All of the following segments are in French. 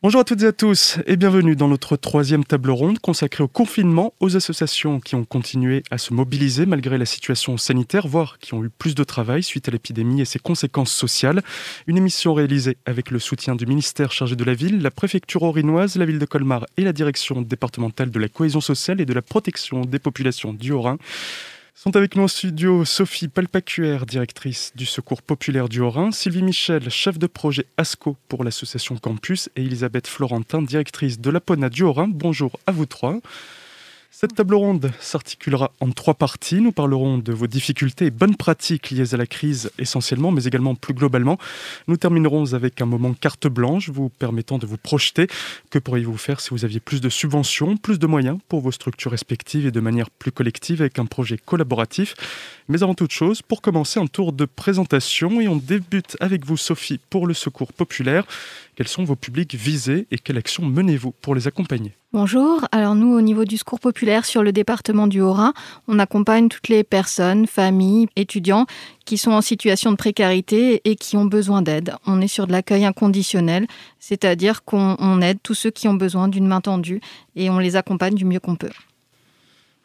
Bonjour à toutes et à tous et bienvenue dans notre troisième table ronde consacrée au confinement, aux associations qui ont continué à se mobiliser malgré la situation sanitaire, voire qui ont eu plus de travail suite à l'épidémie et ses conséquences sociales. Une émission réalisée avec le soutien du ministère chargé de la ville, la préfecture orinoise, la ville de Colmar et la direction départementale de la cohésion sociale et de la protection des populations du Haut-Rhin. Sont avec nous en studio Sophie Palpacuer, directrice du Secours populaire du Haut-Rhin, Sylvie Michel, chef de projet ASCO pour l'association Campus, et Elisabeth Florentin, directrice de la PONA du Haut-Rhin. Bonjour à vous trois. Cette table ronde s'articulera en trois parties. Nous parlerons de vos difficultés et bonnes pratiques liées à la crise essentiellement, mais également plus globalement. Nous terminerons avec un moment carte blanche vous permettant de vous projeter. Que pourriez-vous faire si vous aviez plus de subventions, plus de moyens pour vos structures respectives et de manière plus collective avec un projet collaboratif? Mais avant toute chose, pour commencer, un tour de présentation et on débute avec vous Sophie pour le Secours populaire. Quels sont vos publics visés et quelles actions menez-vous pour les accompagner? Bonjour, alors nous au niveau du secours populaire sur le département du Haut-Rhin, on accompagne toutes les personnes, familles, étudiants qui sont en situation de précarité et qui ont besoin d'aide. On est sur de l'accueil inconditionnel, c'est-à-dire qu'on aide tous ceux qui ont besoin d'une main tendue et on les accompagne du mieux qu'on peut.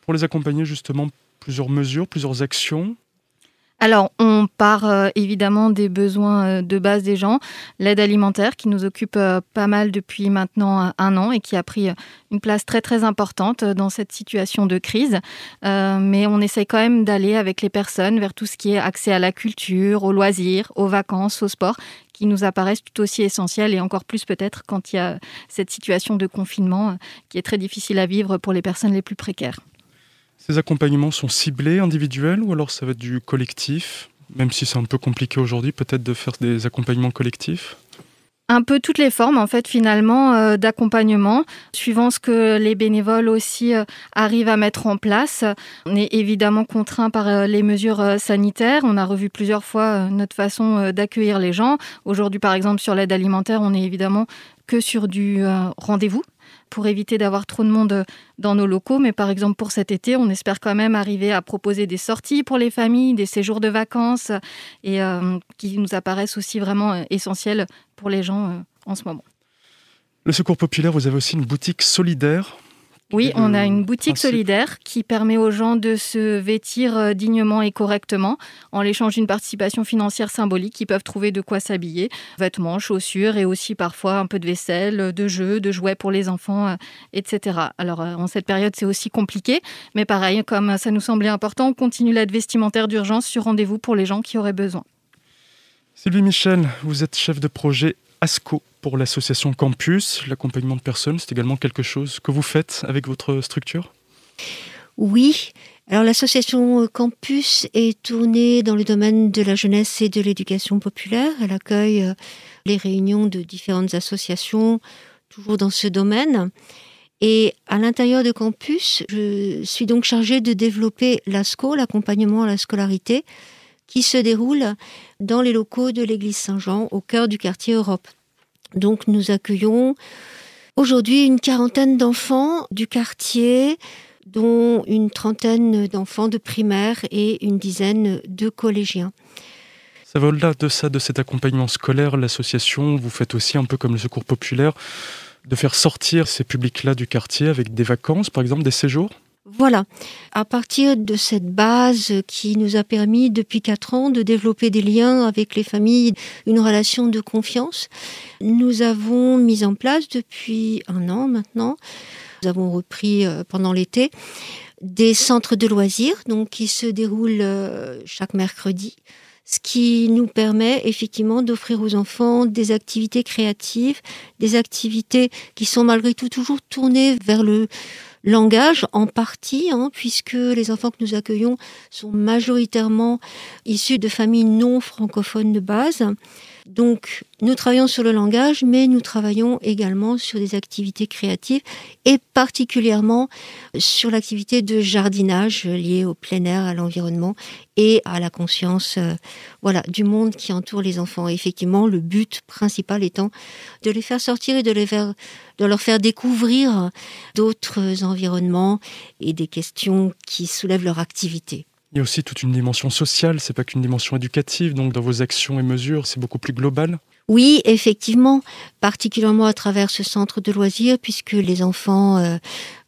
Pour les accompagner justement, plusieurs mesures, plusieurs actions alors, on part euh, évidemment des besoins euh, de base des gens, l'aide alimentaire qui nous occupe euh, pas mal depuis maintenant un an et qui a pris une place très très importante dans cette situation de crise. mais on essaye quand même d'aller avec les personnes vers tout ce qui est accès à la culture, aux loisirs, aux vacances, au sport, qui nous apparaissent tout aussi essentiels et encore plus peut-être quand il y a cette situation de confinement qui est très difficile à vivre pour les personnes les plus précaires. Ces accompagnements sont ciblés, individuels, ou alors ça va être du collectif? Même si c'est un peu compliqué aujourd'hui, peut-être de faire des accompagnements collectifs? Un peu toutes les formes en fait finalement euh, d'accompagnement suivant ce que les bénévoles aussi euh, arrivent à mettre en place. On est évidemment contraint par euh, les mesures sanitaires. On a revu plusieurs fois notre façon d'accueillir les gens. Aujourd'hui par exemple sur l'aide alimentaire, on est évidemment que sur du rendez-vous pour éviter d'avoir trop de monde dans nos locaux. Mais par exemple, pour cet été, on espère quand même arriver à proposer des sorties pour les familles, des séjours de vacances, et euh, qui nous apparaissent aussi vraiment euh, essentiels pour les gens euh, en ce moment. Le Secours populaire, vous avez aussi une boutique solidaire oui, on a une boutique solidaire qui permet aux gens de se vêtir euh, dignement et correctement en l'échange d'une participation financière symbolique. Ils peuvent trouver de quoi s'habiller, vêtements, chaussures et aussi parfois un peu de vaisselle, de jeux, de jouets pour les enfants, euh, etc. Alors euh, en cette période, c'est aussi compliqué, mais pareil, comme ça nous semblait important, on continue l'aide vestimentaire d'urgence sur rendez-vous pour les gens qui auraient besoin. Sylvie Michel, vous êtes chef de projet ASCO pour l'association Campus. L'accompagnement de personnes, c'est également quelque chose que vous faites avec votre structure? Oui. Alors l'association Campus est tournée dans le domaine de la jeunesse et de l'éducation populaire. Elle accueille euh, les réunions de différentes associations, toujours dans ce domaine. Et à l'intérieur de Campus, je suis donc chargée de développer l'ASCO, l'accompagnement à la scolarité, qui se déroule dans les locaux de l'église Saint-Jean, au cœur du quartier Europe. Donc nous accueillons aujourd'hui une quarantaine d'enfants du quartier, dont une trentaine d'enfants de primaire et une dizaine de collégiens. Ça va au-delà de ça, de cet accompagnement scolaire, l'association, vous faites aussi un peu comme le Secours populaire, de faire sortir ces publics-là du quartier avec des vacances, par exemple des séjours? Voilà, à partir de cette base qui nous a permis depuis quatre ans de développer des liens avec les familles, une relation de confiance, nous avons mis en place depuis un an maintenant, nous avons repris euh, pendant l'été, des centres de loisirs donc qui se déroulent euh, chaque mercredi ce qui nous permet effectivement d'offrir aux enfants des activités créatives, des activités qui sont malgré tout toujours tournées vers le langage en partie, hein, puisque les enfants que nous accueillons sont majoritairement issus de familles non francophones de base. Donc, nous travaillons sur le langage, mais nous travaillons également sur des activités créatives et particulièrement sur l'activité de jardinage liée au plein air, à l'environnement et à la conscience euh, voilà, du monde qui entoure les enfants. effectivement, le but principal étant de les faire sortir et de, les faire, de leur faire découvrir d'autres environnements et des questions qui soulèvent leur activité. Il y a aussi toute une dimension sociale, c'est pas qu'une dimension éducative, donc dans vos actions et mesures, c'est beaucoup plus global. Oui, effectivement, particulièrement à travers ce centre de loisirs, puisque les enfants, euh,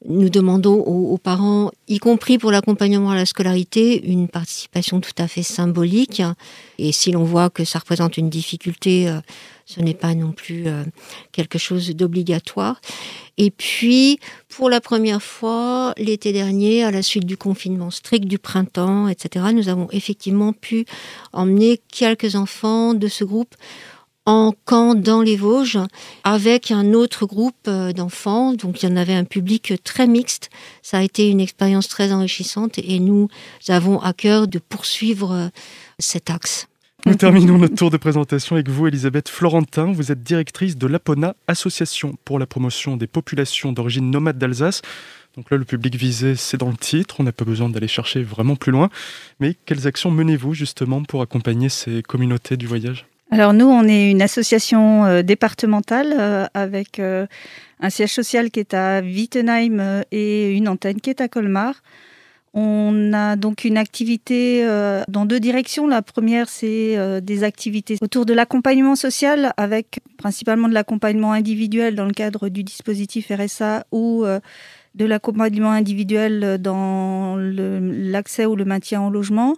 nous demandons aux, parents, y compris pour l'accompagnement à la scolarité, une participation tout à fait symbolique. Et si l'on voit que ça représente une difficulté, euh, ce n'est pas non plus euh, quelque chose d'obligatoire. Et puis, pour la première fois, l'été dernier, à la suite du confinement strict du printemps, etc., nous avons effectivement pu emmener quelques enfants de ce groupe en camp dans les Vosges avec un autre groupe euh, d'enfants. Donc il y en avait un public très mixte. Ça a été une expérience très enrichissante et nous avons à cœur de poursuivre euh, cet axe. Nous terminons notre tour de présentation avec vous, Elisabeth Florentin. Vous êtes directrice de l'APONA, Association pour la promotion des populations d'origine nomade d'Alsace. Donc là, le public visé, c'est dans le titre. On n'a pas besoin d'aller chercher vraiment plus loin. Mais quelles actions menez-vous justement pour accompagner ces communautés du voyage? Alors nous, on est une association euh, départementale euh, avec euh, un siège social qui est à Wittenheim et une antenne qui est à Colmar. On a donc une activité dans deux directions. La première, c'est des activités autour de l'accompagnement social, avec principalement de l'accompagnement individuel dans le cadre du dispositif RSA ou de l'accompagnement individuel dans l'accès ou le maintien en logement.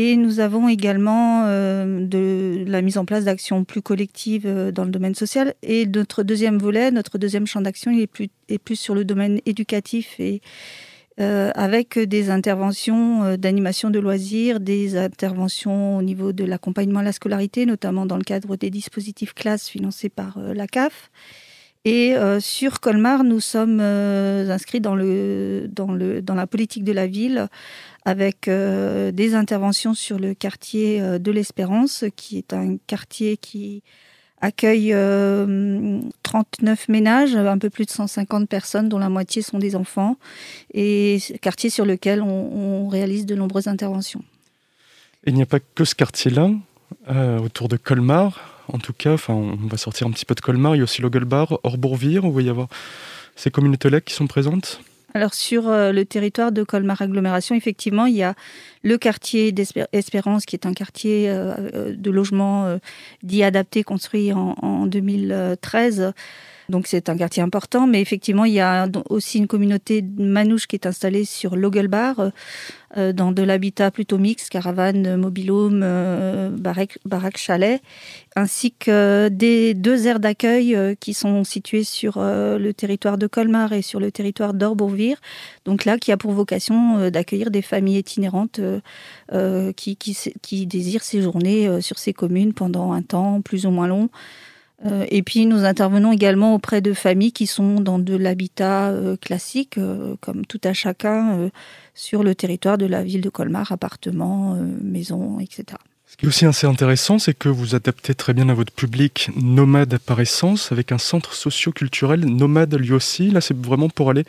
Et nous avons également euh, la mise en place d'actions plus collectives euh, dans le domaine social. Et notre deuxième volet, notre deuxième champ d'action, est plus, est plus sur le domaine éducatif euh, avec des interventions d'animation de loisirs, des interventions au niveau de l'accompagnement à la scolarité, notamment dans le cadre des dispositifs classes financés par la CAF. Et sur Colmar, nous sommes inscrits dans, le, dans, le, dans la politique de la ville avec euh, des interventions sur le quartier euh, de l'Espérance, qui est un quartier qui accueille 39 euh, ménages, un peu plus de 150 personnes, dont la moitié sont des enfants, et quartier sur lequel on, réalise de nombreuses interventions. il n'y a pas que ce quartier-là, autour de Colmar, en tout cas, enfin, on va sortir un petit peu de Colmar, il y a aussi Logelbar, Orbourvire, où il va y avoir ces communautés-là qui sont présentes. Alors sur euh, le territoire de Colmar Agglomération, effectivement, il y a le quartier d'Espérance, qui est un quartier euh, euh, de logement dit adapté, construit en 2013 donc c'est un quartier important, mais effectivement, il y a aussi une communauté manouche qui est installée sur Logelbar, euh, dans de l'habitat plutôt mixte, caravane, mobilhome, euh, baraque, chalet, ainsi que des deux aires d'accueil euh, qui sont situées sur le territoire de Colmar et sur le territoire d'Orbourvire. Donc là, qui a pour vocation d'accueillir des familles itinérantes qui, qui, désirent séjourner sur ces communes pendant un temps plus ou moins long. Euh, et puis nous intervenons également auprès de familles qui sont dans de l'habitat euh, classique, euh, comme tout à chacun, sur le territoire de la ville de Colmar, appartements, maisons, etc. Ce qui est aussi assez intéressant, c'est que vous adaptez très bien à votre public nomade par essence, avec un centre socio-culturel nomade lui aussi. Là, c'est vraiment pour aller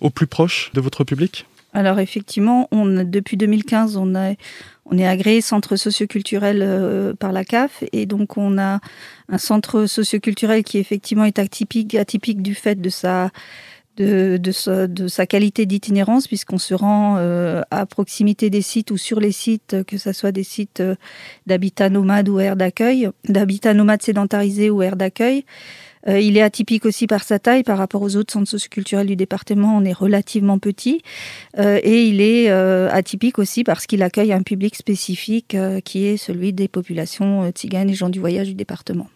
au plus proche de votre public? Alors effectivement, on, depuis 2015, on, a, on est agréé centre socioculturel euh, par la CAF et donc on a un centre socioculturel qui effectivement est atypique, du fait de sa, de, de, sa, qualité d'itinérance puisqu'on se rend euh, à proximité des sites ou sur les sites, que ce soit des sites euh, d'habitat nomade ou air d'accueil, d'habitat nomade sédentarisé ou air d'accueil. Euh, il est atypique aussi par sa taille par rapport aux autres centres socioculturels du département. On est relativement petit. Euh, et il est euh, atypique aussi parce qu'il accueille un public spécifique qui est celui des populations tziganes et gens du voyage du département.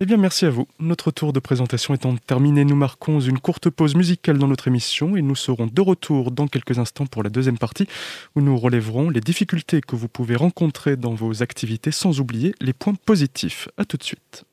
Eh bien, merci à vous. Notre tour de présentation étant terminé, nous marquons une courte pause musicale dans notre émission et nous serons de retour dans quelques instants pour la deuxième partie où nous relèverons les difficultés que vous pouvez rencontrer dans vos activités sans oublier les points positifs. A tout de suite.